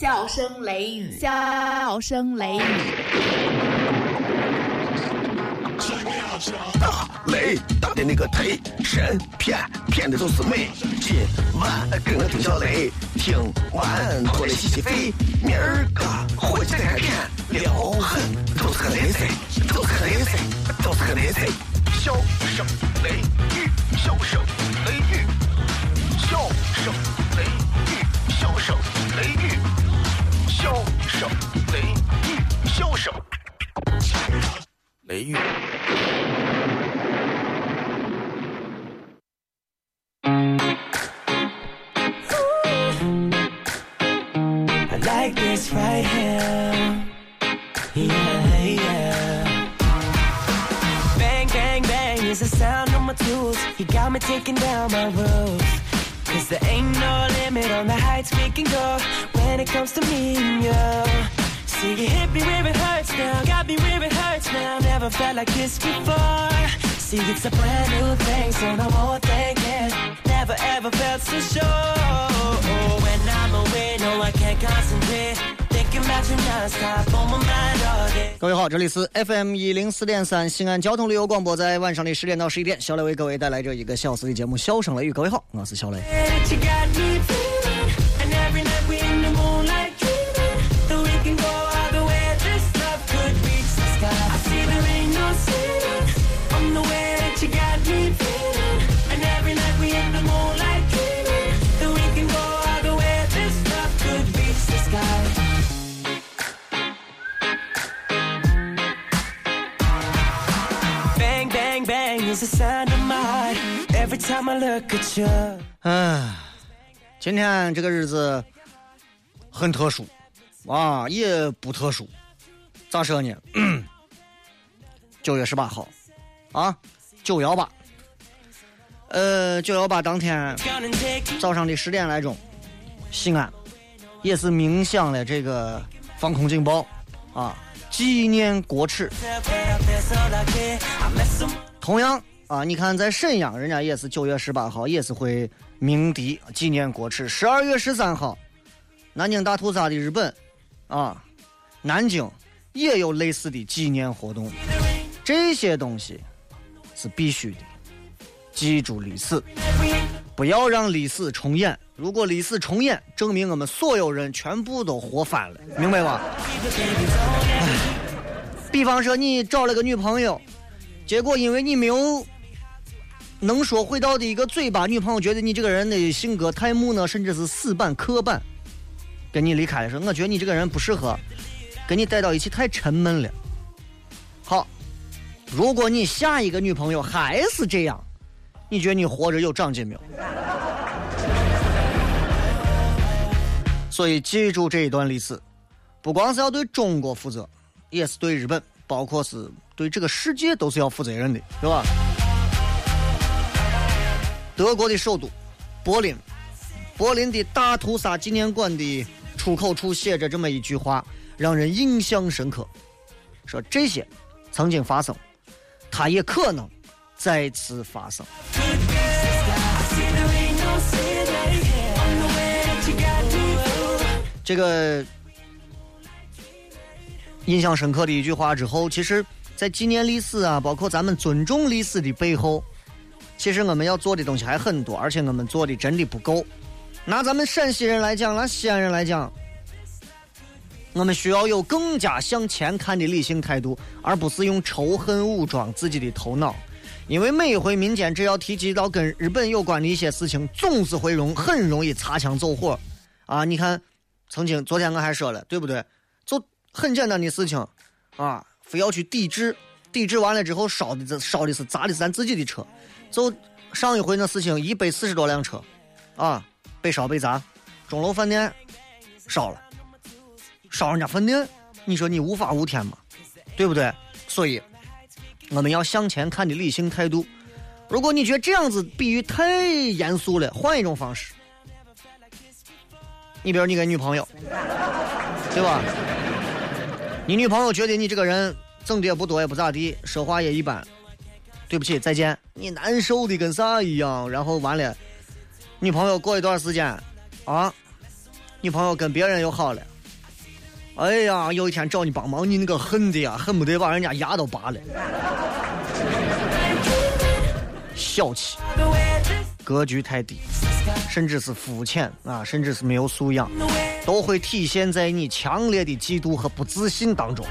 笑声雷雨，笑声雷雨。大雷大的那个忒神骗骗的都是美。今晚跟我听小雷，听完过来洗洗肺。明儿个回去再看片，撩狠都是个雷贼，都是个雷贼，都是个雷贼。笑声雷雨，笑声雷雨，笑声 my tools. You got me taking down my roof. Cause there ain't no limit on the heights we can go when it comes to me and you. See, you hit me where it hurts now, got me where it hurts now. Never felt like this before. See, it's a brand new thing, so no more thinking. Never ever felt so sure. When I'm away, no, I can't concentrate. 各位好，这里是 FM 一零四点三西安交通旅游广播，在晚上的十点到十一点，小雷为各位带来这一个小时的节目《笑声雷雨》。各位好，我是小雷。嗯今天这个日子很特殊啊也不特殊咋说呢？九月十八号啊九幺八。呃九幺八当天早上的十点来钟西安也是鸣响了这个防空警报啊纪念国耻。同样啊，你看在沈阳，人家也是九月十八号，也是会鸣笛纪念国耻。十二月十三号，南京大屠杀的日本，啊，南京也有类似的纪念活动。这些东西是必须的，记住历史，不要让历史重演。如果历史重演，证明我们所有人全部都活翻了，明白吧？比方说你找了个女朋友，结果因为你没有能说会道的一个嘴巴，女朋友觉得你这个人的性格太木讷，甚至是死板刻板，跟你离开的时候我觉得你这个人不适合，跟你待到一起太沉闷了。好，如果你下一个女朋友还是这样，你觉得你活着有长进没有？所以记住这一段历史，不光是要对中国负责，也是对日本，包括是对这个世界都是要负责任的，对吧？德国的首都柏林，柏林的大屠杀纪念馆的出口处写着这么一句话，让人印象深刻：说这些曾经发生，它也可能再次发生。这个印象深刻的一句话之后，其实，在纪念历史啊，包括咱们尊重历史的背后，其实我们要做的东西还很多，而且我们做的真的不够。拿咱们陕西人来讲，拿西安人来讲，我们需要有更加向前看的理性态度，而不是用仇恨武装自己的头脑。因为每一回民间只要提及到跟日本有关的一些事情，总是会容很容易擦枪走火。啊，你看，曾经昨天我还说了，对不对？就很简单的事情，啊，非要去抵制，抵制完了之后烧的这烧的是砸的是咱自己的车。就上一回那事情，一百四十多辆车，啊，被烧被砸，钟楼饭店烧了，烧人家饭店，你说你无法无天吗？对不对？所以我们要向前看的理性态度。如果你觉得这样子比喻太严肃了，换一种方式。你比如你跟女朋友，对吧？你女朋友觉得你这个人挣的也不多，也不咋地，说话也一般。对不起，再见。你难受的跟啥一样？然后完了，女朋友过一段时间，啊，女朋友跟别人又好了，哎呀，有一天找你帮忙，你那个恨的呀，恨不得把人家牙都拔了。小气，格局太低，甚至是肤浅啊，甚至是没有素养，都会体现在你强烈的嫉妒和不自信当中。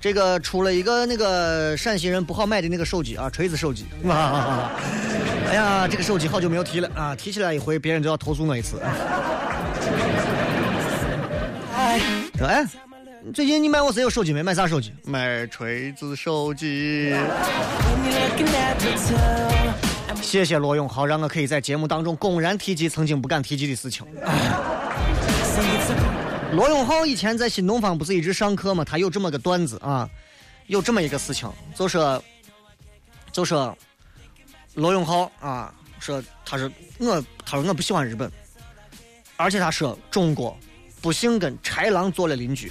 这个出了一个那个陕西人不好买的那个手机啊，锤子手机。哎呀，这个手机好久没有提了啊，提起来一回，别人就要投诉我一次。说哎，最近你买我谁有手机没？买啥手机？买锤子手机。谢谢罗永浩，让我可以在节目当中公然提及曾经不敢提及的事情。罗永浩以前在新东方不是一直上课吗？他有这么个段子啊，有这么一个事情，就说，就说，罗永浩啊，说他说我，他说我不喜欢日本，而且他说中国不幸跟豺狼做了邻居。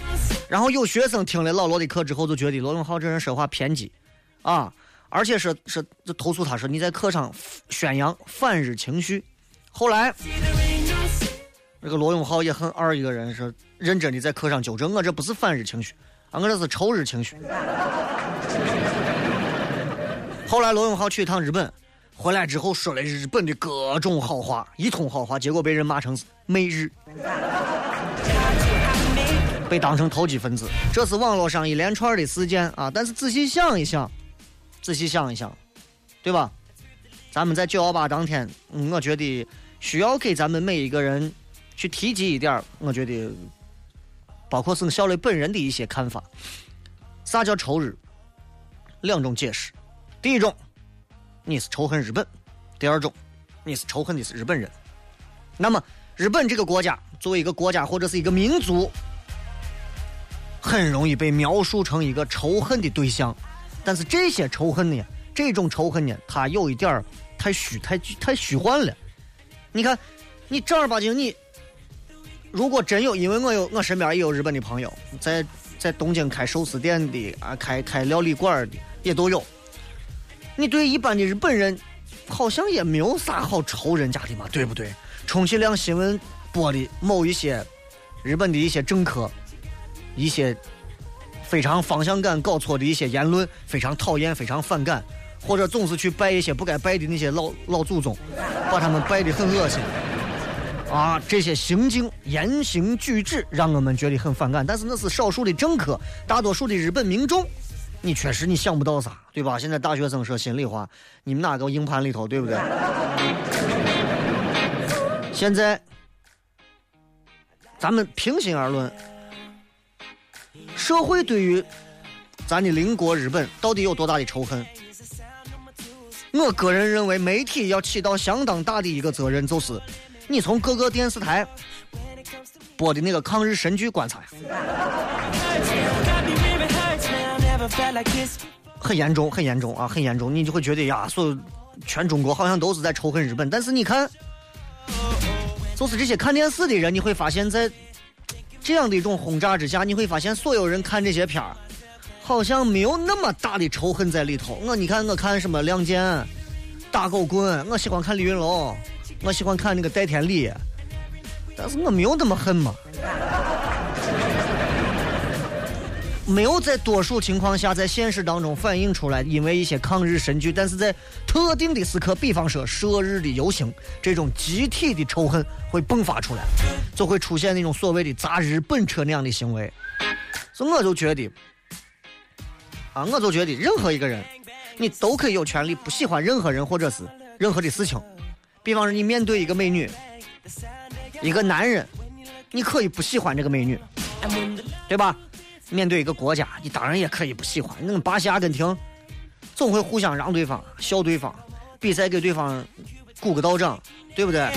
然后有学生听了老罗的课之后，就觉得罗永浩这人说话偏激，啊，而且是是就投诉他说你在课上宣扬反日情绪。后来。这个罗永浩也很二一个人，说认真的在课上纠正我，这不是反日情绪，啊，我这是仇日情绪。后来罗永浩去一趟日本，回来之后说了日本的各种好话，一通好话，结果被人骂成是媚日，被当成投机分子。这是网络上一连串的事件啊！但是仔细想一想，仔细想一想，对吧？咱们在九幺八当天，我觉得需要给咱们每一个人。去提及一点我觉得，包括生肖磊本人的一些看法。啥叫仇日？两种解释：第一种，你是仇恨日本；第二种，你是仇恨的是日本人。那么，日本这个国家作为一个国家或者是一个民族，很容易被描述成一个仇恨的对象。但是这些仇恨呢，这种仇恨呢，它有一点太虚、太太虚幻了。你看，你正儿八经你。如果真有，因为我有我身边也有日本的朋友，在在东京开寿司店的啊，开开料理馆的也都有。你对一般的日本人，好像也没有啥好仇人家的嘛，对不对？充其量新闻播的某一些日本的一些政客，一些非常方向感搞错的一些言论，非常讨厌，非常反感，或者总是去拜一些不该拜的那些老老祖宗，把他们拜的很恶心。啊，这些行径、言行举止让我们觉得很反感，但是那是少数的政客，大多数的日本民众，你确实你想不到啥，对吧？现在大学生说心里话，你们哪个硬盘里头，对不对？现在，咱们平心而论，社会对于咱的邻国日本到底有多大的仇恨？我个人认为，媒体要起到相当大的一个责任，就是。你从各个电视台播的那个抗日神剧观察，很严重，很严重啊，很严重。你就会觉得呀，所全中国好像都是在仇恨日本。但是你看，就是这些看电视的人，你会发现在这样的一种轰炸之下，你会发现所有人看这些片儿，好像没有那么大的仇恨在里头。我你看，我看什么《亮剑》《打狗棍》，我喜欢看李云龙。我喜欢看那个戴天理，但是我没有那么恨嘛。没有在多数情况下在现实当中反映出来，因为一些抗日神剧，但是在特定的时刻，比方说射日的游行，这种集体的仇恨会迸发出来，就会出现那种所谓的砸日本车那样的行为。所以我就觉得，啊，我就觉得任何一个人，你都可以有权利不喜欢任何人或者是任何的事情。比方说，你面对一个美女，一个男人，你可以不喜欢这个美女，对吧？面对一个国家，你当然也可以不喜欢。那个巴西、阿根廷，总会互相让对方、笑对方，比赛给对方鼓个道掌，对不对？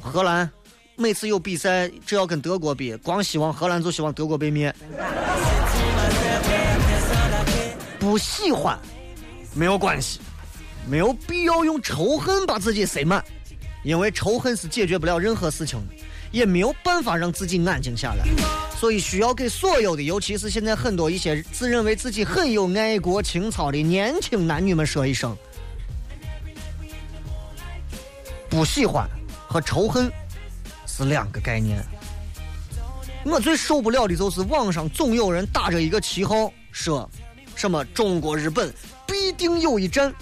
荷兰每次有比赛，只要跟德国比，光希望荷兰就希望德国被灭。不喜欢没有关系。没有必要用仇恨把自己塞满，因为仇恨是解决不了任何事情的，也没有办法让自己安静下来。所以需要给所有的，尤其是现在很多一些自认为自己很有爱国情操的年轻男女们说一声：不喜欢和仇恨是是两个概念。我最受不了的就是网上总有人打着一个旗号说，什么中国日本必定有一战，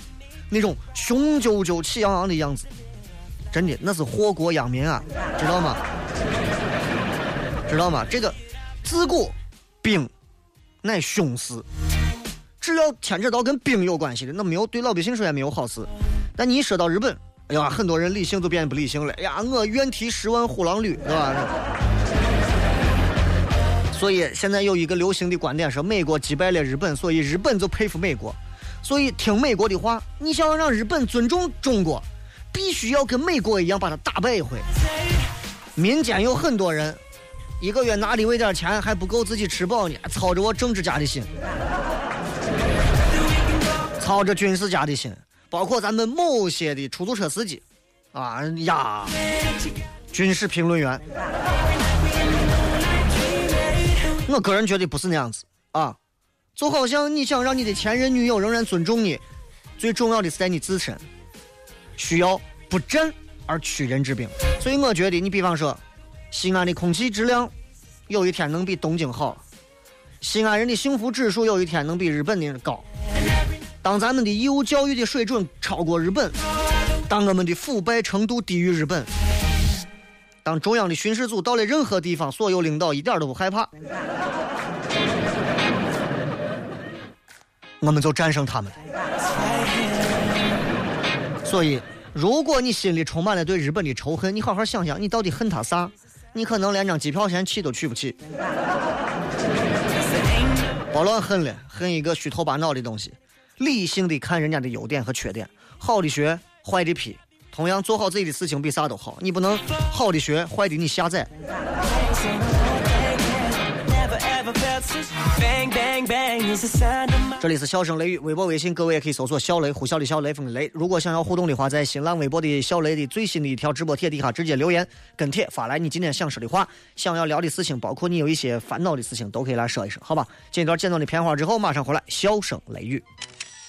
那种雄赳赳气昂昂的样子，真的那是祸国殃民啊，知道吗？知道吗？这个自古兵乃凶事，只要牵扯到跟兵有关系的，那没有对老百姓说也没有好事。但你一说到日本，哎呀，很多人理性都变得不理性了。哎呀，我愿提十万虎狼旅，是吧？所以现在有一个流行的观点是，美国击败了日本，所以日本就佩服美国。所以听美国的话，你想要让日本尊重中国，必须要跟美国一样把它打败一回。民间有很多人，一个月拿的为点钱还不够自己吃饱呢，操着我政治家的心，操着军事家的心。包括咱们某些的出租车司机，啊呀，军事评论员，我个人觉得不是那样子啊，就好像你想让你的前任女友仍然尊重你，最重要的是在你自身，需要不战而屈人之兵。所以我觉得，你比方说，西安的空气质量有一天能比东京好，西安人的幸福指数有一天能比日本的人高。当咱们的义务教育的水准超过日本，当我们的腐败程度低于日本，当中央的巡视组到了任何地方，所有领导一点都不害怕，我们就战胜他们。所以，如果你心里充满了对日本的仇恨，你好好想想，你到底恨他啥？你可能连张机票钱去都去不起。别乱恨了，恨一个虚头巴脑的东西。理性的看人家的优点和缺点，好的学，坏的批。同样做好自己的事情比啥都好，你不能好的学，坏的你下载。这里是笑声雷雨，微博、微信，各位也可以搜索“小雷”，呼啸的小雷锋的雷。如果想要互动的话，在新浪微博的小雷的最新的一条直播帖底下直接留言跟帖发来你今天想说的话，想要聊的事情，包括你有一些烦恼的事情，都可以来说一声，好吧？这一段简短的片花之后，马上回来，笑声雷雨。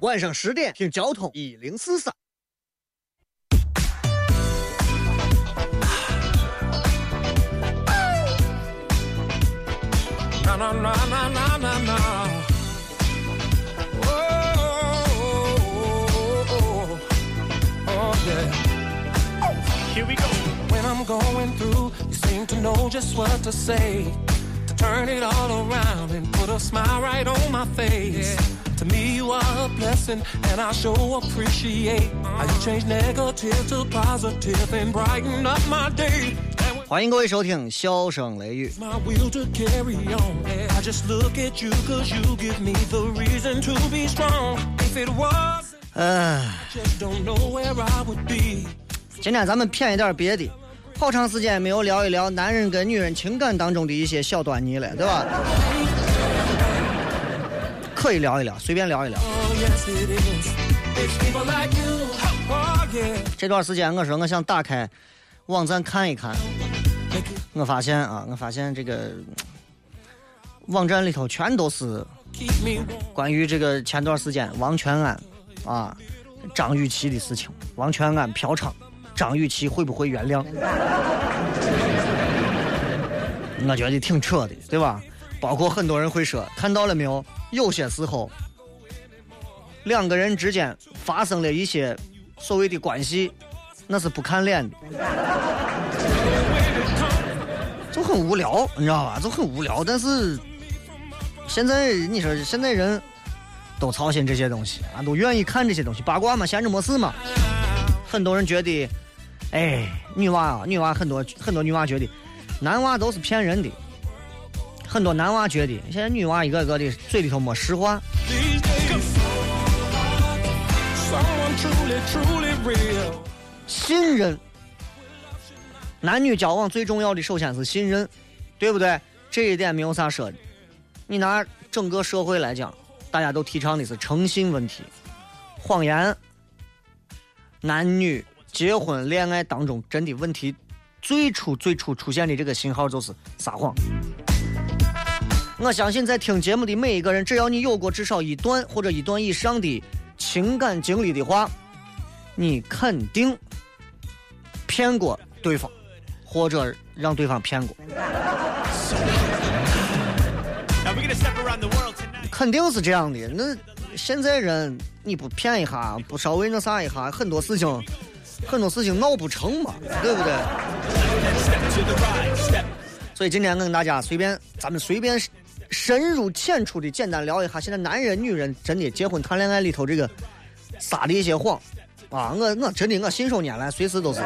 晚上十点听交通一零四三。Na na na na na na na. Oh, oh, oh, oh, yeah. Here we go. When I'm going through, you seem to know just what to say. To turn it all around and put a smile right on my face. To me, you are a blessing, and I sure appreciate how you change negative to positive and brighten up my day. And when 欢迎各位收听笑声雷雨。my will to carry on. I just look at you cause you give me the reason to be strong. If it was, 唉，just don't know where I would be. 今天咱们骗一点别的，好长时间没有聊一聊男人跟女人情感当中的一些小端倪了，对吧？可以聊一聊，随便聊一聊。这段时间我说我想打开网站看一看，我发现啊，我发现这个网站里头全都是关于这个前段时间王全安啊张雨绮的事情，王全安嫖娼，张雨绮会不会原谅？我觉得挺扯的，对吧？包括很多人会说，看到了没有？有些时候，两个人之间发生了一些所谓的关系，那是不看脸的，就很无聊，你知道吧？就很无聊。但是现在你说现在人都操心这些东西啊，都愿意看这些东西，八卦嘛，闲着没事嘛。很多人觉得，哎，女娃啊，女娃很多很多女娃觉得，男娃都是骗人的。很多男娃觉得，现在女娃一个个的嘴里头没实话。信任，男女交往最重要的首先是信任。对不对？这一点没有啥说的。你拿整个社会来讲，大家都提倡的是诚信问题，谎言，男女结婚恋爱当中真的问题，最初最初出现的这个信号就是撒谎。我相信在听节目的每一个人，只要你有过至少一段或者一段以上的情感经历的话，你肯定骗过对方，或者让对方骗过。肯定是这样的。那现在人你不骗一下，不稍微那啥一下，很多事情，很多事情闹不成嘛，对不对？所以今天我跟大家随便，咱们随便深入浅出的简单聊一下，现在男人女人真的结婚谈恋爱里头这个撒的一些谎啊，我我真的我信手拈来，随时都是。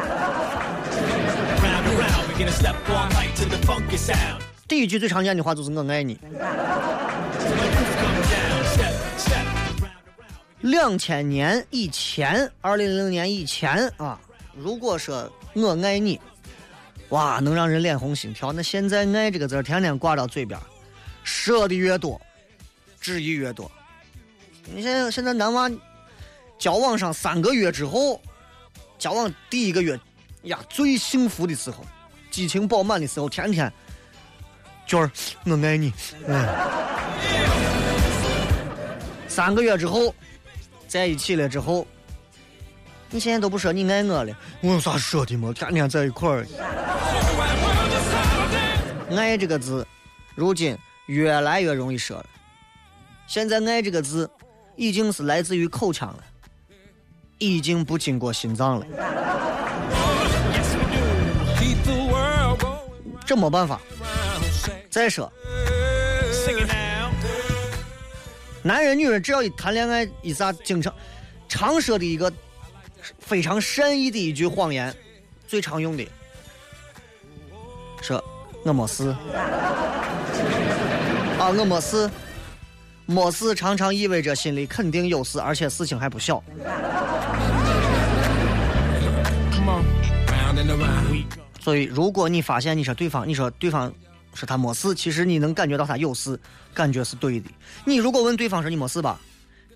第一句最常见的话就是“我爱你”。两千年以前，二零零零年以前啊，如果说我爱你，哇，能让人脸红心跳。那现在“爱”这个字天天挂到嘴边，说的越多，质疑越多。你现在现在男娃交往上三个月之后，交往第一个月呀，最幸福的时候，激情饱满的时候，天天。娟儿，我爱你。嗯，三个月之后，在一起了之后，你现在都不说你爱我了，我有啥说的吗？天天在一块儿。爱这个字，如今越来越容易说了。现在爱这个字，已经是来自于口腔了，已经不经过心脏了。这没办法。再说，男人女人只要一谈恋爱，一啥经常常说的一个非常善意的一句谎言，最常用的，说我没事啊，我没事，没事常常意味着心里肯定有事，而且事情还不小。所以，如果你发现你说对方，你说对方。说他没事，其实你能感觉到他有事，感觉是对的。你如果问对方说你没事吧，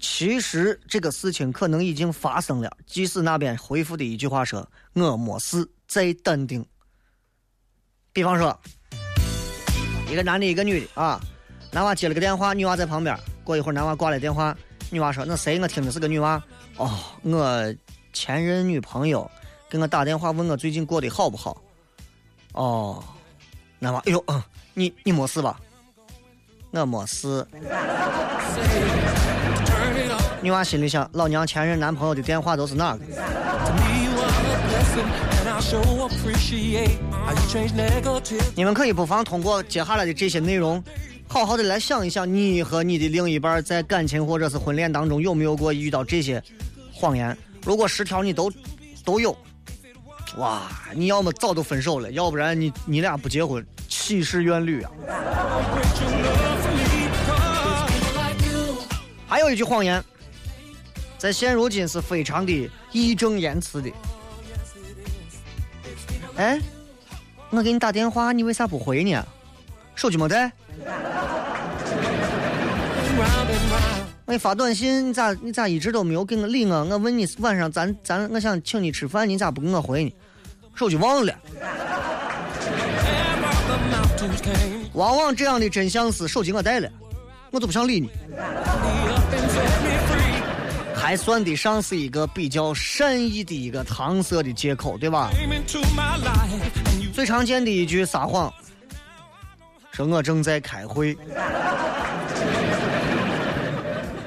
其实这个事情可能已经发生了。即使那边回复的一句话说我没事，再淡定。比方说，一个男的，一个女的啊，男娃接了个电话，女娃在旁边。过一会儿，男娃挂了电话，女娃说：“那谁？我听的是个女娃。哦，我前任女朋友给我打电话问我最近过得好不好。哦。”男娃，哎呦，嗯，你你没事吧？我没事。女娃心里想：老娘前任男朋友的电话都是哪个？你们可以不妨通过接下来的这些内容，好好的来想一想，你和你的另一半在感情或者是婚恋当中有没有过遇到这些谎言？如果十条你都都有。哇，你要么早都分手了，要不然你你俩不结婚，岂是怨侣啊？还有一句谎言，在现如今是非常的义正言辞的。哎，我给你打电话，你为啥不回呢？手机没带？我给你发短信，你咋你咋一直都没有给我理我？我问你晚上咱咱我想请你吃饭，你咋不给我回呢？手机忘了。往往这样的真相是手机我带了，我都不想理你。还算得上是一个比较善意的一个搪塞的借口，对吧？最常见的一句撒谎，说我正在开会。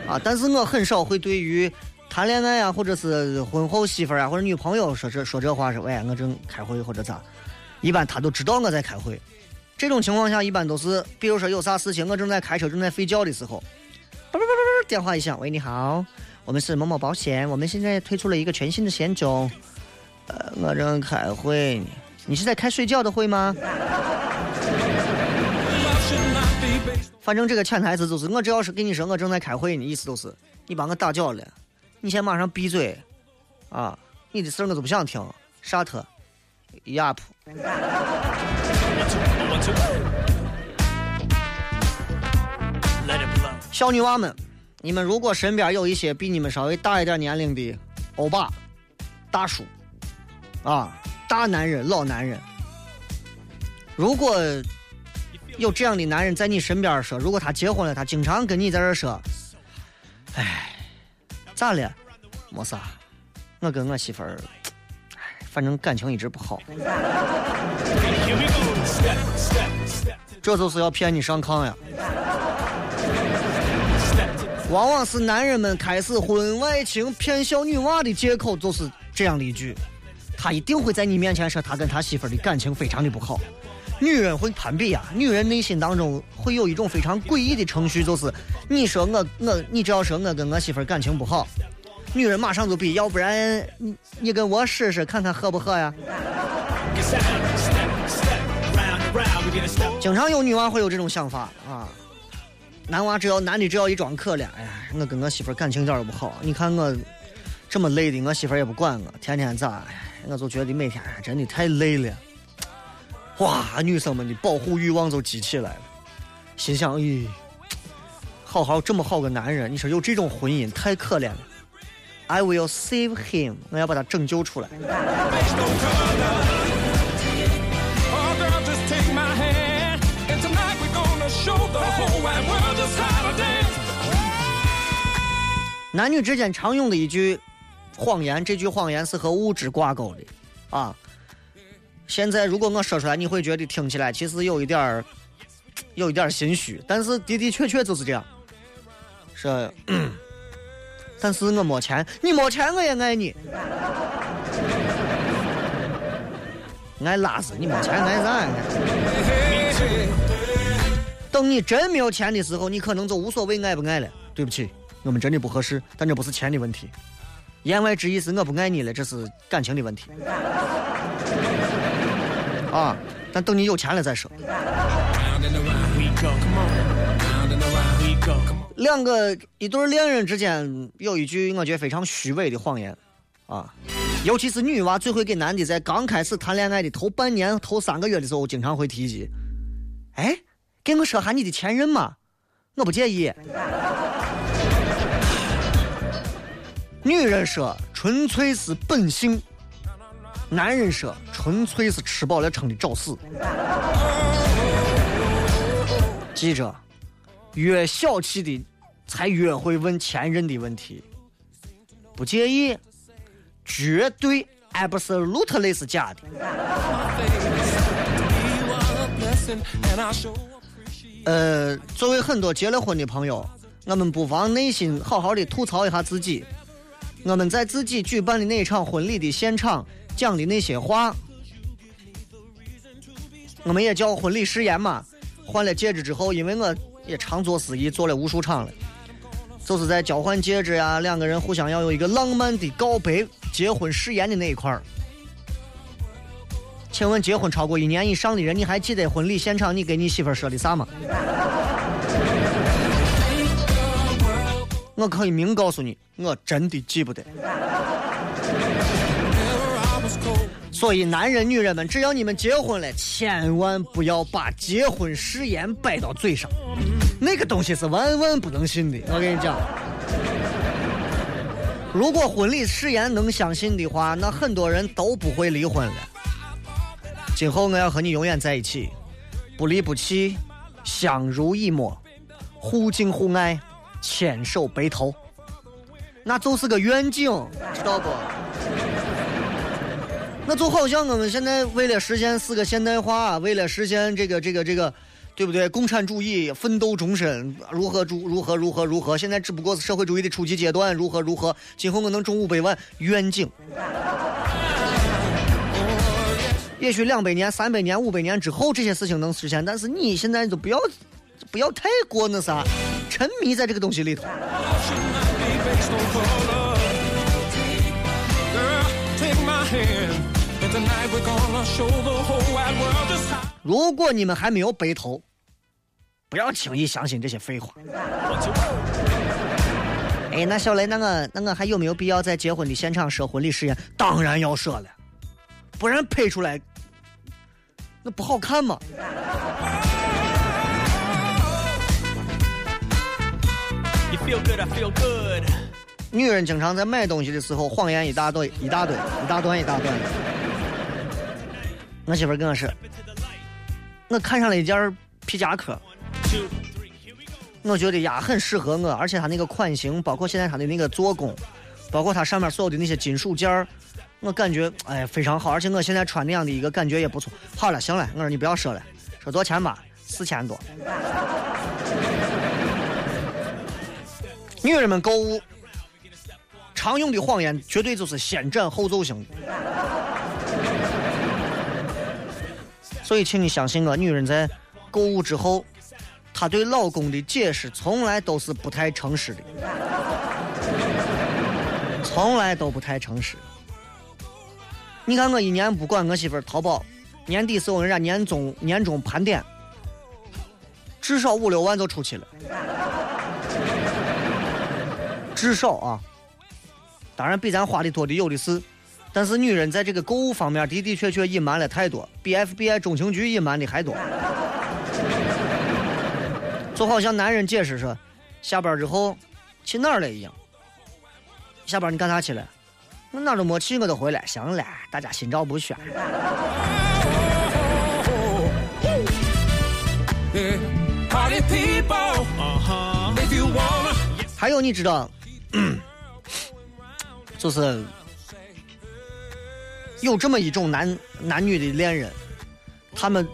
啊！但是我很少会对于谈恋爱啊，或者是婚后媳妇儿啊，或者女朋友说这说这话，说喂，我正开会或者咋？一般他都知道我在开会。这种情况下，一般都是比如说有啥事情，我正在开车，正在睡觉的时候，叭叭叭叭叭，电话一响，喂，你好，我们是某某保险，我们现在推出了一个全新的险种。呃，我正开会呢，你是在开睡觉的会吗？反正这个潜台词就是，我只要是跟你说我正在开会呢，意思都是你把我打搅了，你先马上闭嘴，啊，你的事儿我都不想听，沙特，亚普。小女娃们，你们如果身边有一些比你们稍微大一点年龄的欧巴、大叔，啊，大男人、老男人，如果有这样的男人在你身边说，如果他结婚了，他经常跟你在这说，哎，咋了？没啥，我跟我媳妇儿，哎，反正感情一直不好。这就是要骗你上炕呀！往往是男人们开始婚外情骗小女娃的借口，就是这样的一句：他一定会在你面前说他跟他媳妇儿的感情非常的不好。女人会攀比呀，女人内心当中会有一种非常诡异的程序，就是你说我我，你只要说我跟我媳妇感情不好，女人马上就比，要不然你你跟我试试看看合不合呀？经常有女娃会有这种想法啊，男娃只要男的只要一装可怜，哎呀，我跟我媳妇感情一点都不好，你看我这么累的，我媳妇也不管我，天天咋，哎我就觉得每天真的太累了。哇女生们的保护欲望都激起来了。心想咦好好这么好个男人你说有这种婚姻太可怜了。I will save him 我要把他拯救出来。男女之间常用的一句谎言这句谎言是和物质挂钩的。啊现在如果我说出来，你会觉得听起来其实有一点儿，有一点儿心虚，但是的的确确就是这样。是，但是我没钱，你没钱我也爱你。爱拉子，你没钱爱啥？等你真没有钱的时候，你可能就无所谓爱不爱了。对不起，我们真的不合适，但这不是钱的问题。言外之意是我不爱你了，这是感情的问题。啊，但等你有钱了再说。两个一对恋人之间有一句我觉得非常虚伪的谎言，啊，尤其是女娃最会给男的在刚开始谈恋爱的头半年、头三个月的时候，经常会提及，哎，给我说下你的前任嘛，我不介意。女人说纯粹是本性，男人说纯粹是吃饱了撑的找死。记着，越小气的才越会问前任的问题。不介意，绝对 absolutely 是假的。呃，作为很多结了婚的朋友，我们不妨内心好好的吐槽一下自己。我们在自己举办的那一场婚礼的现场讲的那些话，我们也叫婚礼誓言嘛。换了戒指之后，因为我也常做司仪，做了无数场了，就是在交换戒指呀，两个人互相要有一个浪漫的告白、结婚誓言的那一块儿。请问结婚超过一年以上的人，你还记得婚礼现场你给你媳妇说的啥吗？我可以明告诉你，我真的记不得。所以，男人、女人们，只要你们结婚了，千万不要把结婚誓言摆到嘴上，那个东西是万万不能信的。我跟你讲，如果婚礼誓言能相信的话，那很多人都不会离婚了。今后我要和你永远在一起，不离不弃，相濡以沫，互敬互爱，牵手白头，那就是个愿景，知道不？就好像我们现在为了实现四个现代化，为了实现这个这个这个，对不对？共产主义奋斗终身，如何如如何如何如何？现在只不过是社会主义的初级阶段，如何如何？今后我能中五百万，愿景。也许两百年、三百年、五百年之后，这些事情能实现，但是你现在就不要不要太过那啥，沉迷在这个东西里头。如果你们还没有白头，不要轻易相信这些废话。哎，那小雷，那我那我还有没有必要在结婚的现场设婚礼誓言？当然要设了，不然拍出来那不好看嘛。女人经常在买东西的时候，谎言一大堆，一大堆，一大段一大段。我媳妇跟我说，我看上了一件皮夹克，我觉得呀很适合我，而且它那个款型，包括现在它的那个做工，包括它上面所有的那些金属件儿，我感觉哎非常好，而且我现在穿那样的一个感觉也不错。好了，行了，我说你不要说了，说多少钱吧？四千多。女人们购物常用的谎言绝对就是先斩后奏型。所以，请你相信我，女人在购物之后，她对老公的解释从来都是不太诚实的，从来都不太诚实。你看，我一年不管我媳妇儿淘宝，年底时候人家年终年终盘点，至少五六万就出去了，至少啊。当然，比咱花的多的有的是，但是女人在这个购物方面的的确确隐瞒了太多，比 FBI 中情局隐瞒的还多。就好像男人解释说，下班之后去哪儿了一样。下班你干啥去了？我哪儿都没去，我都回来。行了，大家心照不宣。Uh-huh. 还有你知道，就是有这么一种男男女的恋人，他们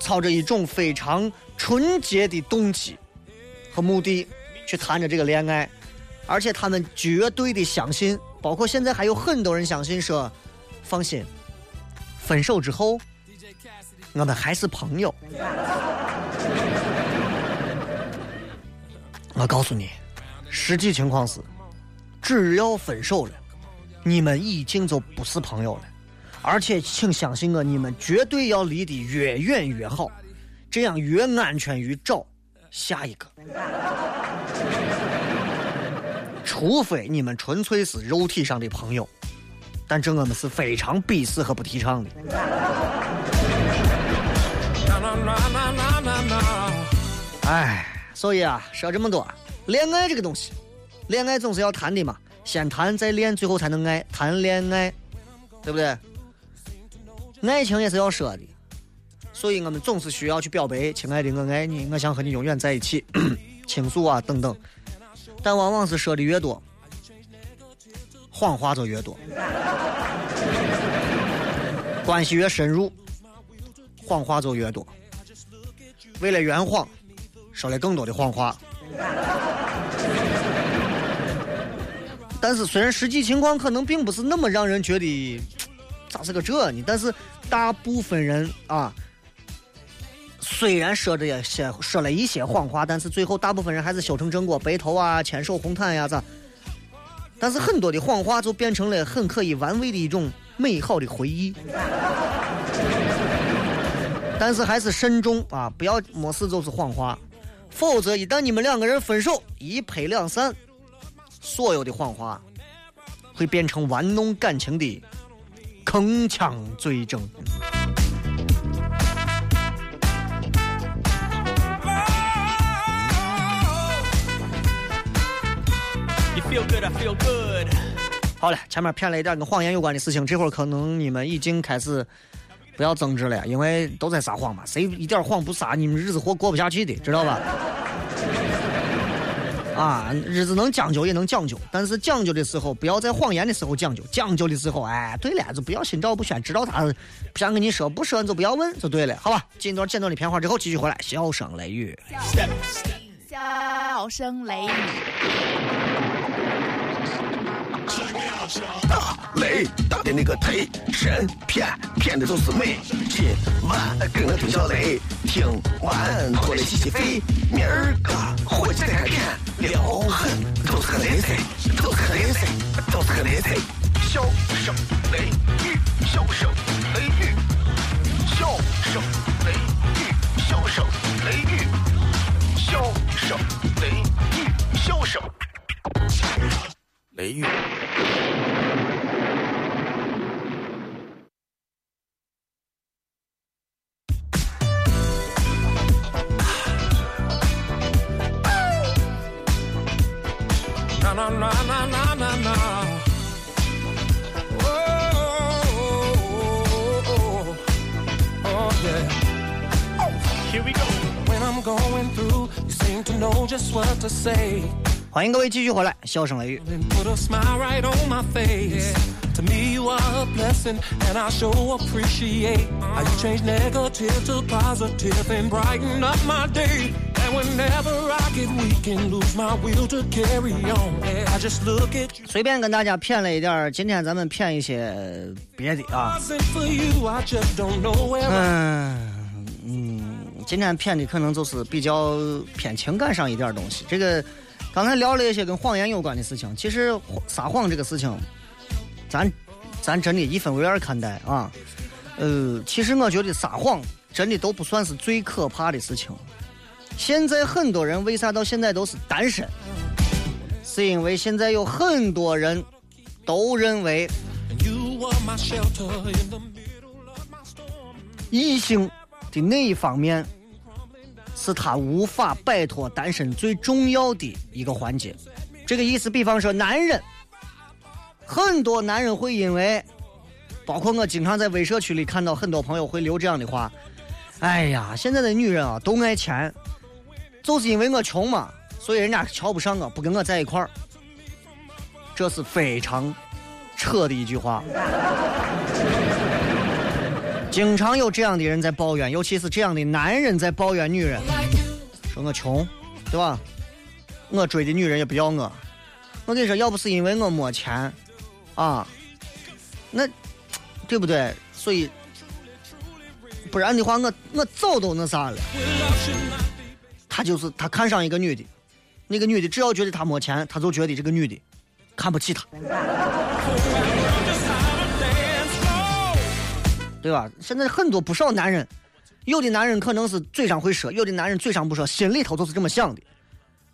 操着一种非常纯洁的动机和目的去谈着这个恋爱，而且他们绝对的相信，包括现在还有很多人相信说，放心，分手之后我们还是朋友。我告诉你，实际情况是，只要分手了，你们已经就不是朋友了。而且，请相信我，你们绝对要离得越远越好，这样越安全于找下一个。除非你们纯粹是肉体上的朋友，但这我们是非常鄙视和不提倡的。哎，所以啊，说这么多，恋爱这个东西，恋爱总是要谈的嘛，先谈再恋，最后才能爱。谈恋爱，对不对？爱情也是要说的，所以我们总是需要去表白，亲爱的，我爱你，我想和你永远在一起，倾诉啊等等。但往往是说的越多，谎话就越多，关系越深入，谎话就越多。为了圆谎，说了更多的谎话。但是虽然实际情况可能并不是那么让人觉得咋是个这呢，但是大部分人啊，虽然说着些说了一些谎话，但是最后大部分人还是修成正果，白头啊，牵手红毯呀，咋？但是很多的谎话就变成了很可以玩味的一种美好的回忆。但是还是慎重啊，不要没事就是谎话，否则一旦你们两个人分手，一拍两散，所有的谎话会变成玩弄感情的铿锵罪证。You feel good, I feel good. 好了，前面骗了一点跟谎言有关的事情，这会儿可能你们已经开始不要争执了，因为都在撒谎嘛，谁一点谎不撒，你们日子活过不下去的，知道吧？啊，日子能将就也能讲究，但是讲究的时候不要在谎言的时候讲究，讲究的时候，哎，对了，就不要心照不宣，知道他不想跟你说，不说你就不要问，就对了，好吧？进一段简短的片花之后，继续回来，笑声雷雨。Step. 笑声雷雨，打雷打的那个忒神骗骗的都是美。今晚跟我听小雷，听完回来洗洗肺。明儿个回去再看片，撩狠都是个雷菜，都是个雷菜，都是个雷菜。笑声雷雨，笑声雷雨，笑声雷雨，笑声雷雨，笑声雷雨，笑声雷雨。going through, you seem to know just what to say. 欢迎各位继续回来，笑声雷雨。 And put a smile right on my face. To me, you are a blessing, and I sure appreciate how you change negative to positive and brighten up my day. And whenever I get weak and lose my will to carry on, I just look at you. 随便跟大家骗了一点儿，今天咱们骗一些别的啊。 Wasn't 今天骗的可能就是比较偏情感上一点东西。这个刚才聊了一些跟谎言有关的事情，其实撒谎这个事情，咱咱真的一分为二看待啊。呃，其实我觉得撒谎真的都不算是最可怕的事情。现在很多人为啥到现在都是单身？是因为现在有很多人都认为异性的那一方面，是他无法摆脱单身最重要的一个环节。这个意思，比方说男人，很多男人会因为，包括我经常在微社区里看到很多朋友会留这样的话：“哎呀，现在的女人啊都爱钱，就是因为我穷嘛，所以人家瞧不上我，不跟我在一块儿。”这是非常扯的一句话。经常有这样的人在抱怨，尤其是这样的男人在抱怨女人，说我穷，对吧？我追的女人也不要我。我跟你说，要不是因为我没钱，啊，那对不对？所以，不然的话，我我早都那啥了。他就是他看上一个女的，那个女的只要觉得他没钱，他就觉得这个女的看不起他。对吧？现在很多不少男人，有的男人可能是嘴上会说，有的男人嘴上不说，心里头都是这么想的。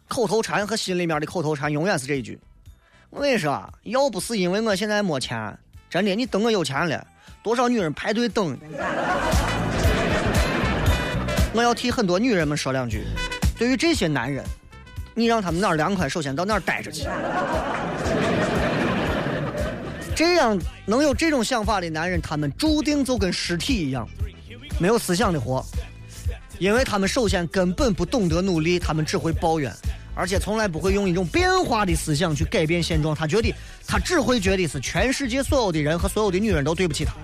口头禅和心里面的口头禅永远是这一句。我跟你说，要不是因为我现在没钱，真的，你等我有钱了，多少女人排队等。我要替很多女人们说两句，对于这些男人，你让他们哪儿凉快，首先到哪儿待着去。这样能有这种想法的男人，他们注定就跟尸体一样，没有思想的活，因为他们首先根本不懂得努力，他们只会抱怨，而且从来不会用一种变化的思想去改变现状。他觉得，他只会觉得是全世界所有的人和所有的女人都对不起他。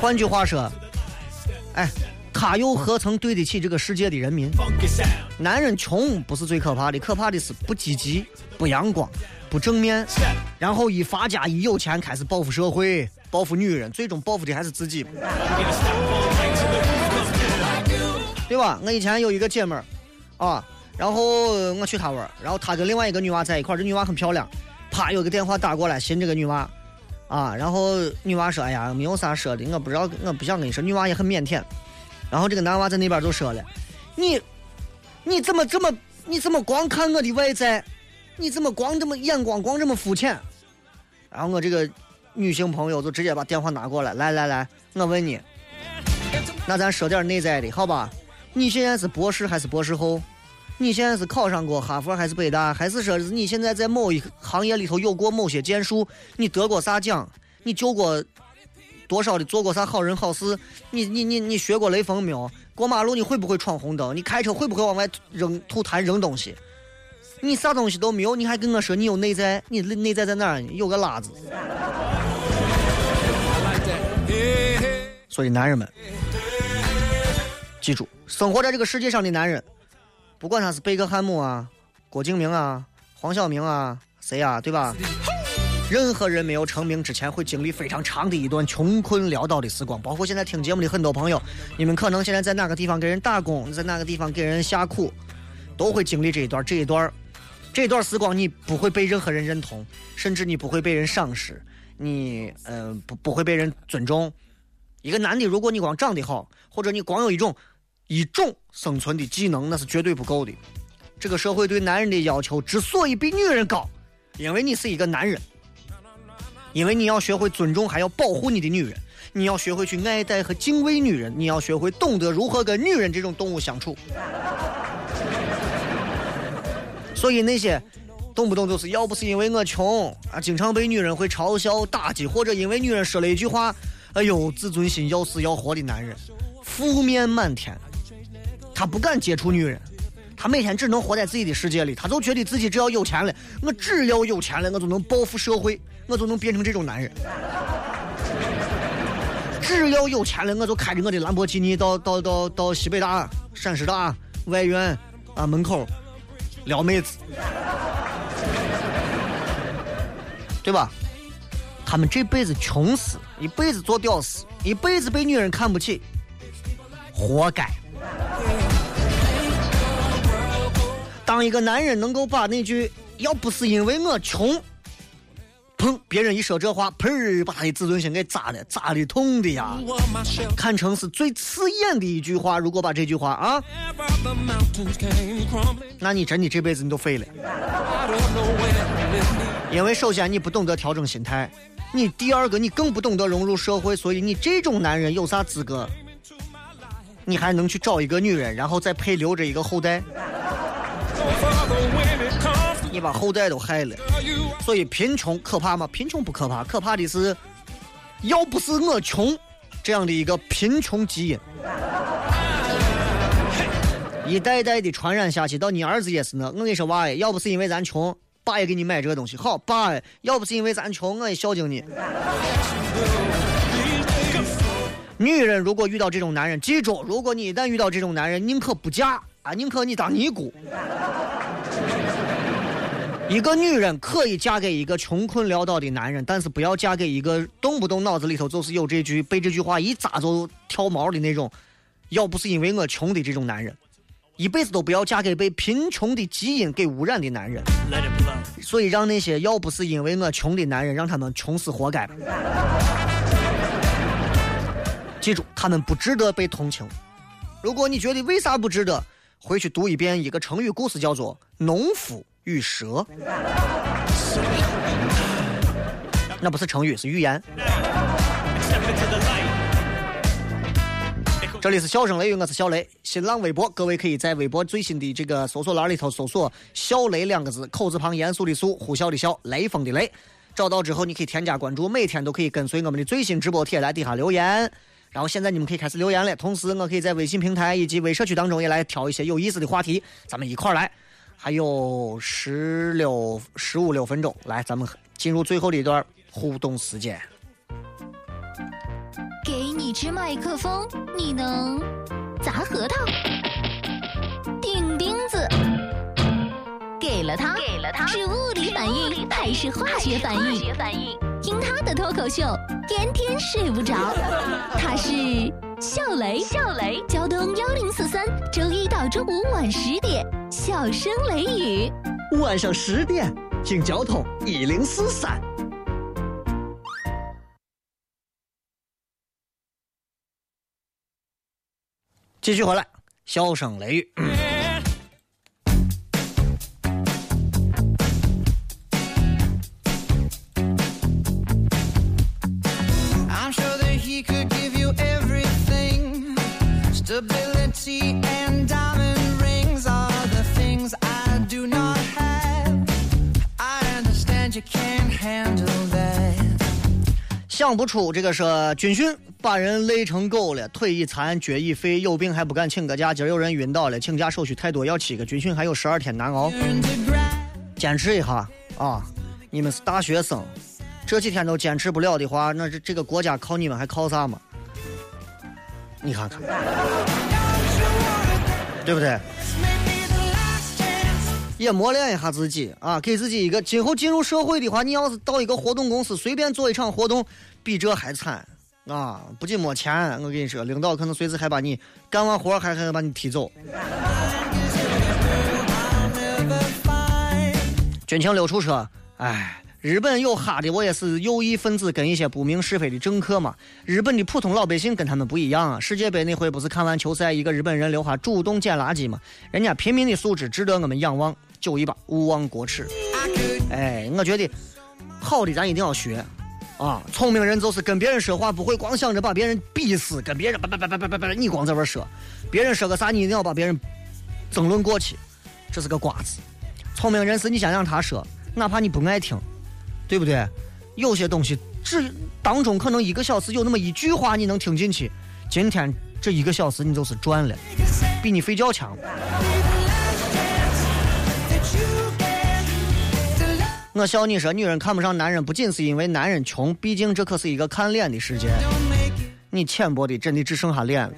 换句话说，哎，他又何曾对得起这个世界的人民？男人穷不是最可怕的，可怕的是不积极、不阳光。不正面，然后一发家一有钱开始报复社会、报复女人，最终报复的还是自己，对吧？我以前有一个姐们儿，啊，然后我去她玩，然后她跟另外一个女娃在一块儿，这女娃很漂亮，啪有个电话打过来，寻这个女娃，啊，然后女娃说：“哎呀，没有啥说的，我不知道，我不想跟你说。”女娃也很腼腆，然后这个男娃在那边就说了：“你，你怎么这么，你怎么光看我的外在？”你怎么光这么眼光光这么肤浅？然后我这个女性朋友就直接把电话拿过来，来来来，我问你，那咱说点内在的好吧？你现在是博士还是博士后？你现在是考上过哈佛还是北大？还是说你现在在某一行业里头有过某些建树？你得过啥奖？你救过多少的做过啥好人好事？你你你你学过雷锋没有？过马路你会不会闯红灯？你开车会不会往外扔吐痰扔东西？你啥东西都没有，你还跟我说你有内在？你内在在哪儿？有个拉子。所以男人们，记住，生活在这个世界上的男人，不管他是贝克汉姆啊、郭敬明啊、黄晓明啊，谁啊，对吧？任何人没有成名之前，会经历非常长的一段穷困潦倒的时光。包括现在听节目的很多朋友，你们可能现在在哪个地方给人打工，在哪个地方给人下苦，都会经历这一段这一段。这段时光你不会被任何人认同，甚至你不会被人赏识，你呃不不会被人尊重。一个男的，如果你光长得好，或者你光有一种一种生存的技能，那是绝对不够的。这个社会对男人的要求之所以比女人高，因为你是一个男人，因为你要学会尊重，还要保护你的女人，你要学会去爱戴和敬畏女人，你要学会懂得如何跟女人这种动物相处。所以那些动不动就是要不是因为我穷啊，经常被女人会嘲笑打击，或者因为女人说了一句话，哎呦，自尊心要死要活的男人，负面满天，他不敢接触女人。他每天只能活在自己的世界里，他就觉得自己只要有钱了，我只要有钱了，我就能报复社会，我就能变成这种男人。只要有钱了，我就开着我的兰博基尼到到到到西北大、陕师大外院啊门口撩妹子，对吧？他们这辈子穷死，一辈子做屌丝，一辈子被女人看不起，活该。当一个男人能够把那句“要不是因为我穷”，砰，别人一说这话，砰，把他的自尊心给砸的，砸的痛的呀，看成是最刺眼的一句话。如果把这句话啊，那你真的这辈子你都废了。因为首先你不懂得调整心态，你第二个你更不懂得融入社会，所以你这种男人有啥资格？你还能去找一个女人，然后再配留着一个后代？你把后代都害了，所以贫穷可怕吗？贫穷不可怕，可怕的是，要不是我穷，这样的一个贫穷基因，一代代的传染下去，到你儿子也是那。我跟你说，娃哎，要不是因为咱穷，爸也给你买这个东西。好，爸哎，要不是因为咱穷，我也孝敬你。女人如果遇到这种男人，记住，如果你一旦遇到这种男人，宁可不嫁啊，宁可你当尼姑。一个女人可以嫁给一个穷困潦倒的男人，但是不要嫁给一个动不动脑子里头就是有这句被这句话一扎就跳毛的那种。要不是因为我穷的这种男人，一辈子都不要嫁给被贫穷的基因给污染的男人。所以让那些要不是因为我穷的男人，让他们穷死活该。记住，他们不值得被同情。如果你觉得为啥不值得，回去读一遍一个成语故事，叫做《农夫与蛇》。那不是成语，是寓言。这里是笑声雷雨，我是小雷。新浪微博，各位可以在微博最新的这个搜索栏里头搜索“小雷”两个字，口字旁严肃的肃，呼啸的啸，雷锋的雷。找到之后，你可以添加关注，每天都可以跟随我们的最新直播帖来底下留言。然后现在你们可以开始留言了，同时我可以在微信平台以及微社区当中也来挑一些有意思的话题，咱们一块儿来。还有十六、十五六分钟，来，咱们进入最后的一段互动时间。给你支麦克风，你能砸核桃、钉钉子？给了他，给了他，是物理反应还是化学反应？听他的脱口秀，天天睡不着。他是笑雷，笑雷，交通幺零四三，周一到周五晚十点，笑声雷雨。晚上十点，听交通一零四三。继续回来，笑声雷雨。想不出这个是军训把人累成狗了，腿已残，脚已废，有病还不敢请个假。今儿有人晕倒了，请假手续太多，要七个。军训还有十二天难熬，坚持一下啊！你们是大学生，这几天都坚持不了的话，那这这个国家靠你们还靠啥嘛？你看看，对不对？也磨练一下自己啊，给自己一个今后进入社会的话，你要是到一个活动公司随便做一场活动，比这还惨啊！不仅没钱，我跟你说，领导可能随时还把你干完活还还把你踢走。军情六处车，哎，日本有哈的，我也是右翼分子跟一些不明是非的政客嘛。日本的普通老百姓跟他们不一样啊。世界杯那回不是看完球赛，一个日本人留下主动捡垃圾嘛？人家平民的素质值得我们仰望，九一八勿忘国耻。哎，我觉得好的咱一定要学啊。聪明人就是跟别人说话不会光想着把别人逼死，跟别人叭叭叭叭叭叭叭，你光在这说，别人说个啥你一定要把别人争论过去，这是个瓜子。聪明人是，你想让他说，哪怕你不爱听，对不对？有些东西只当中可能一个小时有那么一句话你能听进去，今天这一个小时你就是赚了，比你睡觉强。我笑你说女人看不上男人，不仅是因为男人穷，毕竟这可是一个看脸的世界。你浅薄的真的只剩下脸了。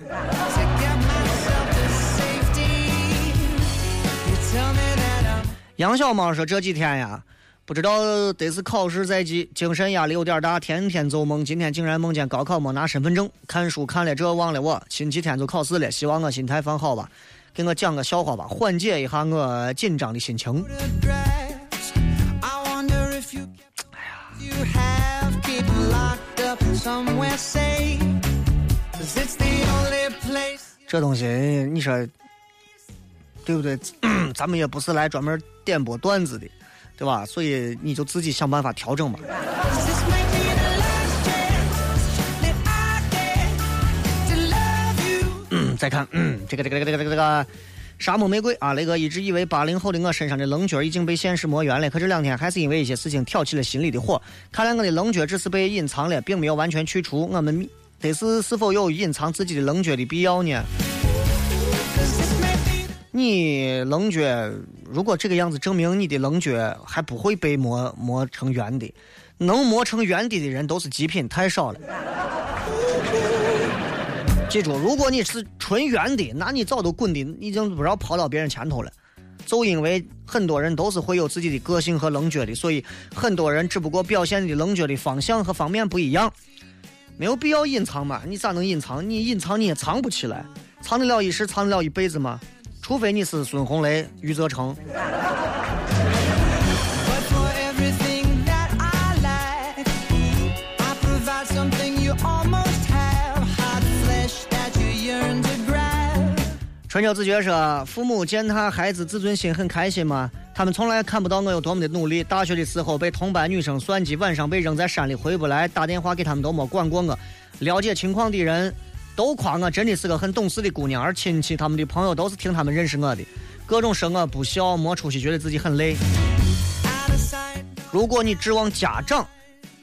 杨小猫说这几天呀，不知道得是考试在即，精神压力有点大，天天做梦。今天竟然梦见高考没拿身份证，看书看了这忘了我，星期天就考试了，希望我心态放好吧。给我讲个笑话吧，缓解一下我紧张的心情。这东西你说对不对？咱们也不是来专门点播段子的，对吧？所以你就自己想办法调整吧。嗯，再看，嗯，这个这个这个这个这个沙漠玫瑰啊，雷哥一直以为八零后的我身上的棱角已经被现实磨圆了，可这两天还是因为一些事情挑起了心里的火。看来我的棱角只是被隐藏了，并没有完全去除。我们得是是否有隐藏自己的棱角的必要呢？你棱角如果这个样子，证明你的棱角还不会被磨磨成圆的。能磨成圆的的人都是极品，太少了。记住，如果你是纯圆的，那你早都滚的，已经不知道跑到别人前头了。就因为很多人都是会有自己的个性和棱角的，所以很多人只不过表现的棱角的方向和方面不一样，没有必要隐藏嘛。你咋能隐藏？你隐藏你也藏不起来，藏得了一时，藏得了一辈子吗？除非你是孙红雷、余则成。春秋子觉说：“父母践踏孩子自尊心很开心吗？他们从来看不到我有多么的努力。大学的时候被同班女生算计，晚上被扔在山里回不来，打电话给他们都没管过我。了解情况的人都夸我真的是个很懂事的姑娘，而亲戚他们的朋友都是听他们认识我的，各种说我不孝、没出息，觉得自己很累。如果你指望家长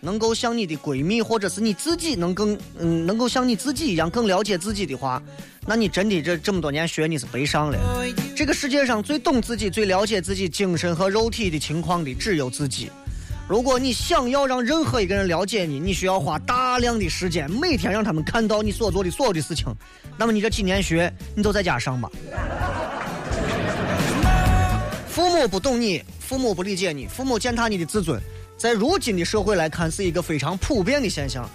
能够像你的闺蜜或者是你自己能更嗯能够像你自己一样更了解自己的话。”那你真的这这么多年学你是白上了。这个世界上最懂自己、最了解自己精神和肉体的情况的只有自己。如果你想要让任何一个人了解你，你需要花大量的时间，每天让他们看到你所做的所有的事情。那么你这几年学，你都在家上吧。父母不懂你，父母不理解你，父母践踏你的自尊，在如今的社会来看，是一个非常普遍的现象。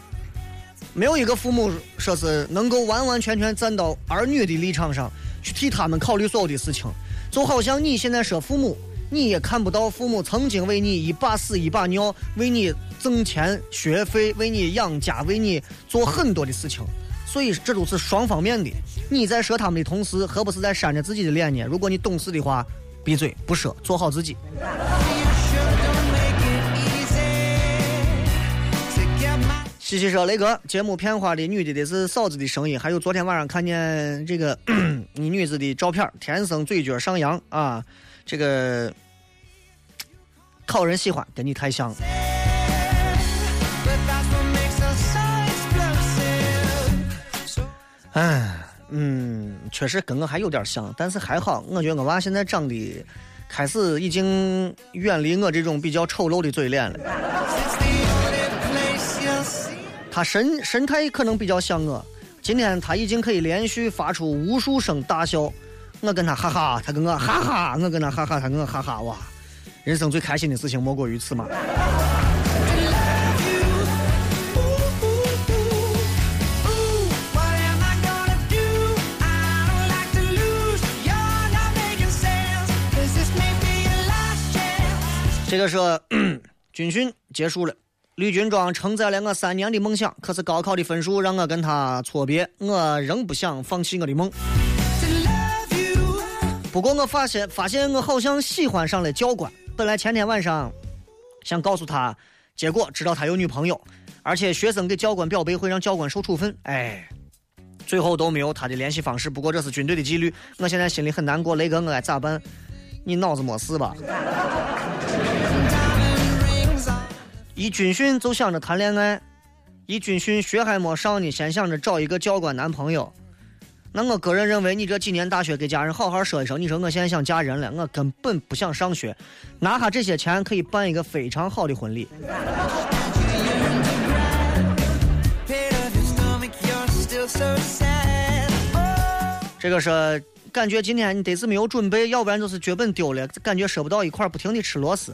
没有一个父母说是能够完完全全站到儿女的立场上去替他们考虑所有的事情，就好像你现在说父母，你也看不到父母曾经为你一把屎一把尿，为你挣钱学费，为你养家，为你做很多的事情，所以这都是双方面的。你在说他们的同时，何不是在扇着自己的脸呢？如果你懂事的话，闭嘴不说，做好自己。西西说：“雷哥，节目片花的女的的是嫂子的声音，还有昨天晚上看见这个 你女子的照片，天生嘴角上扬啊，这个讨人喜欢，跟你太像。”哎，嗯，确实跟我还有点像，但是还好，我觉得我娃现在长得开始已经远离我这种比较丑陋的嘴脸了。他神神态可能比较像我，今天他已经可以连续发出无数声大笑，我跟他哈哈，他跟我哈哈，我跟他哈哈，他跟我哈哈，哇！人生最开心的事情莫过于此嘛。这个是 军训结束了。绿军装承载了我三年的梦想，可是高考的分数让我跟他错别，我仍不想放弃我的梦。不过我发现，发现我好像喜欢上了教官。本来前天晚上想告诉他，结果知道他有女朋友，而且学生给教官表白会让教官受处分。哎，最后都没有他的联系方式。不过这是军队的纪律，我现在心里很难过。雷哥，我该咋办？你脑子没事吧？一军训就想着谈恋爱，一军训学还没上呢，先想着找一个教官男朋友。那我个人认为，你这几年大学给家人好好说一声，你说我现在想嫁人了，我根本不想上学，拿下这些钱可以办一个非常好的婚礼。这个是感觉今天你得是没有准备，要不然就是脚本丢了，感觉说不到一块，不停的吃螺丝。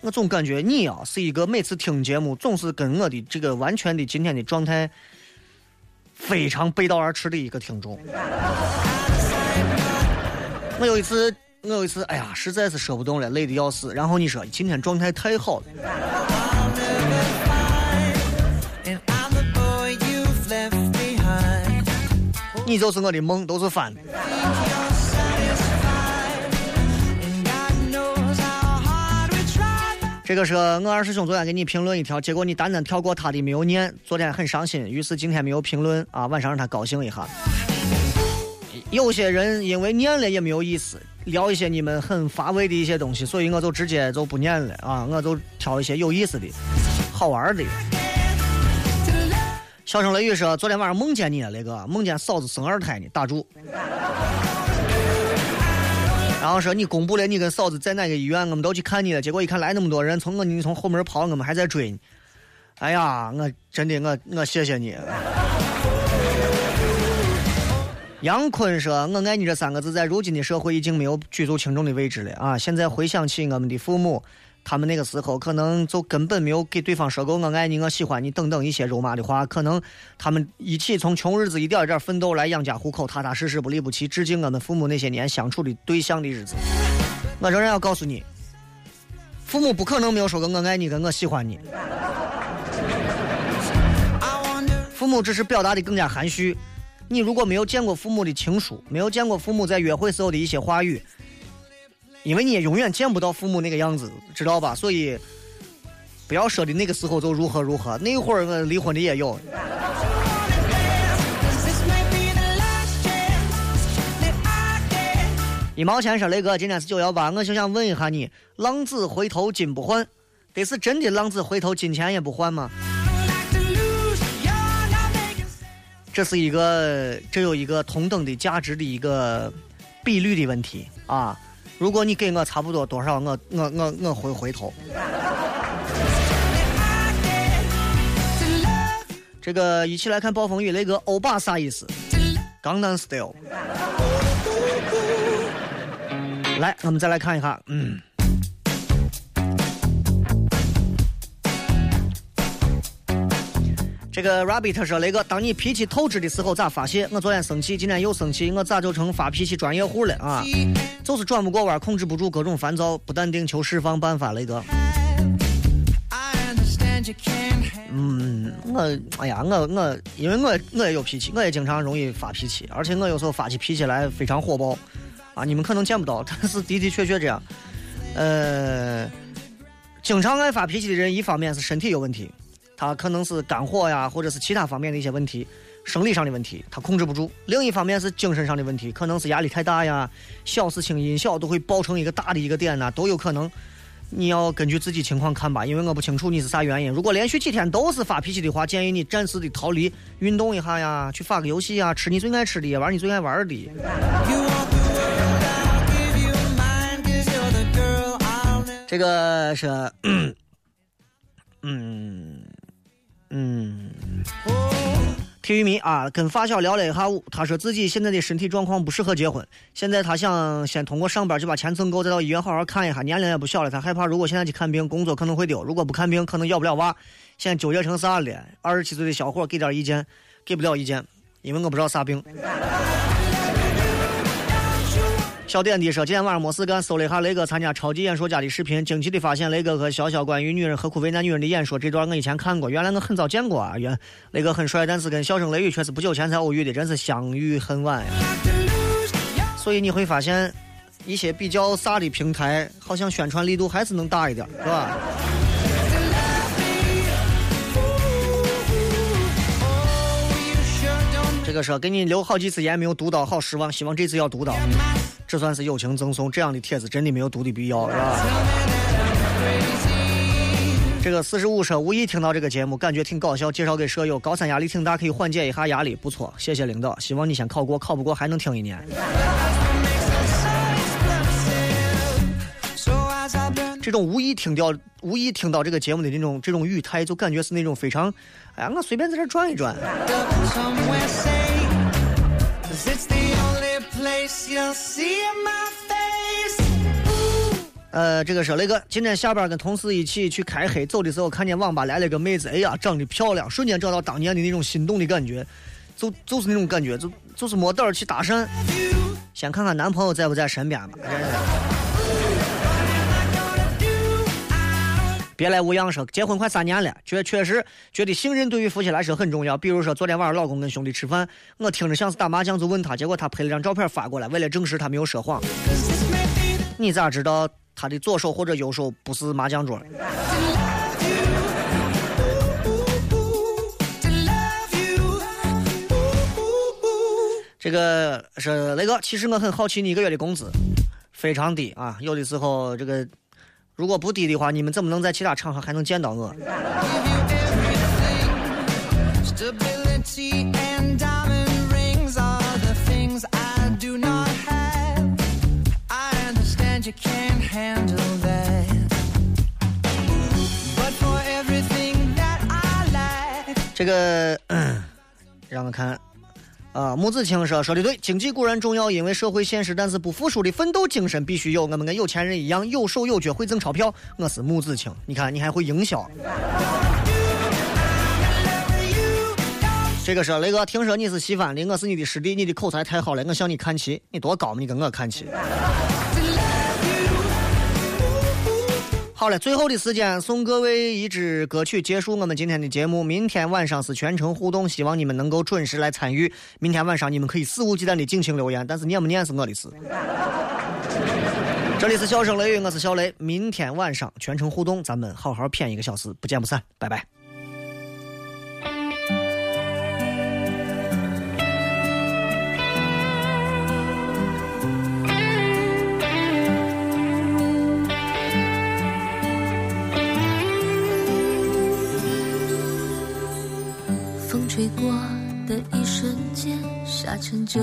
我总感觉你啊是一个每次听节目总是跟我的这个完全的今天的状态非常背道而驰的一个听众。我有一次，我有一次，哎呀，实在是说不动了，累得要死。然后你说今天状态太好了，你就是我的梦，都是翻的。这个是我二师兄昨天给你评论一条，结果你单单跳过他的没有念，昨天很伤心，于是今天没有评论啊，晚上让他高兴一下。有些人因为念了也没有意思，聊一些你们很乏味的一些东西，所以我就直接就不念了啊，我就挑一些有意思的、好玩的。笑声雷雨说，昨天晚上梦见你了，雷哥，梦见嫂子生二胎呢，打住。然后说你公布了你跟嫂子在哪个医院，我们都去看你了。结果一看来那么多人，从我你从后门跑，我们还在追你。哎呀，我真的我我谢谢你。杨坤说：“我爱你这三个字在如今的社会已经没有举足轻重的位置了啊！现在回想起我们的父母，他们那个时候可能就根本没有给对方说过‘我爱你’‘我喜欢你’等等一些肉麻的话，可能他们一起从穷日子一点一点奋斗来养家糊口，踏踏实实不离不弃，致敬我们父母那些年相处的对象的日子。我仍然要告诉你，父母不可能没有说过‘我爱你’跟‘我喜欢你’，父母只是表达的更加含蓄。你如果没有见过父母的情书，没有见过父母在约会时候的一些话语，因为你也永远见不到父母那个样子，知道吧？所以不要说的那个时候就如何如何，那会儿我离婚的也有。一毛钱说：“雷哥，今天是九幺八，我就想问一下你，浪子回头金不换，得是真的浪子回头金钱也不换吗？这是一个，这有一个同等的价值的一个比率的问题啊。如果你给我差不多多少，我我我我会回头。这个一起来看暴风雨，雷哥欧巴啥意思？江南 style。来，我们再来看一看，嗯。这个 Rabbit 说：“雷哥，当你脾气透支的时候咋发泄？我昨天生气，今天又生气，我咋就成发脾气专业户了啊？就是转不过弯，控制不住各种烦躁，不淡定求释放办法，雷哥。嗯，我哎呀，我我因为我我也有脾气，我也经常容易发脾气，而且我有时候发起脾气来非常火爆，啊，你们可能见不到，但是的的确确这样。呃，经常爱发脾气的人，一方面是身体有问题，他可能是肝火呀，或者是其他方面的一些问题，生理上的问题，他控制不住；另一方面是精神上的问题，可能是压力太大呀，小事情音小都会爆成一个大的一个点呐，都有可能。你要根据自己情况看吧，因为我不清楚你是啥原因。如果连续几天都是发脾气的话，建议你暂时的逃离，运动一下呀，去发个游戏呀，吃你最爱吃的，玩你最爱玩的。这个是，嗯嗯，体育迷啊，跟发小聊了一下午，他说自己现在的身体状况不适合结婚，现在他想先通过上班就把钱挣够，再到医院好好看一下。年龄也不小了，他害怕如果现在去看病，工作可能会丢；如果不看病，可能要不了娃。现在纠结成啥了？二十七岁的小伙给点意见，给不了意见，因为我不知道啥病。小点滴说，今天晚上没事干，搜了一下雷哥参加超级演说家的视频，惊奇的发现雷哥和潇潇关于女人何苦为难女人的演说这段我以前看过，原来我很早见过啊。原雷哥很帅，但是跟笑声雷雨却是不久前才偶遇的，真是相遇很晚呀。所以你会发现，一些比较飒的平台，好像宣传力度还是能大一点，是吧？这个说给你留好几次言没有读到，好失望，希望这次要读到。这算是友情赠送。这样的帖子真的没有读的必要，是吧？这个四十五说无意听到这个节目，感觉挺搞笑，介绍给舍友。高三压力挺大，可以缓解一下压力，不错，谢谢领导。希望你先考过，考不过还能听一年。这种无意听到无意听到这个节目的这种这种语态，就感觉是那种非常，哎呀，我随便在这转一转。呃，这个是雷哥，今天下班跟同事一起去开黑，走的时候看见网吧来了个妹子，哎呀，长得漂亮，瞬间找到当年的那种心动的感觉，就就是那种感觉，就就是没胆去搭讪，先看看男朋友在不在身边吧。真是别来无恙说，结婚快三年了，确确实觉得信任对于夫妻来说很重要。比如说昨天晚上老公跟兄弟吃饭，我听着像是打麻将，就问他，结果他拍了张照片发过来，为了证实他没有说谎。你咋知道他的左手或者右手不是麻将桌？这个是雷哥，其实我很好奇你一个月的工资非常低啊，有的时候这个如果不低的话，你们怎么能在其他场合还能见到我？这个，让我看。啊，木子清说说的对，经济固然重要，因为社会现实，但是不服输的奋斗精神必须有。我们跟有钱人一样，有手有脚会挣钞票。我是木子清，你看你还会营销。这个说雷哥，听说你是西番的，我是你的师弟，你的口才太好了，我向你看齐。你多高嘛？你跟我看齐。好了，最后的时间送各位一支歌曲，结束我们今天的节目。明天晚上是全程互动，希望你们能够准时来参与。明天晚上你们可以肆无忌惮的尽情留言，但是念不念是我的事。这里是笑声雷雨，我是小雷。明天晚上全程互动，咱们好好谝一个小时，不见不散，拜拜。这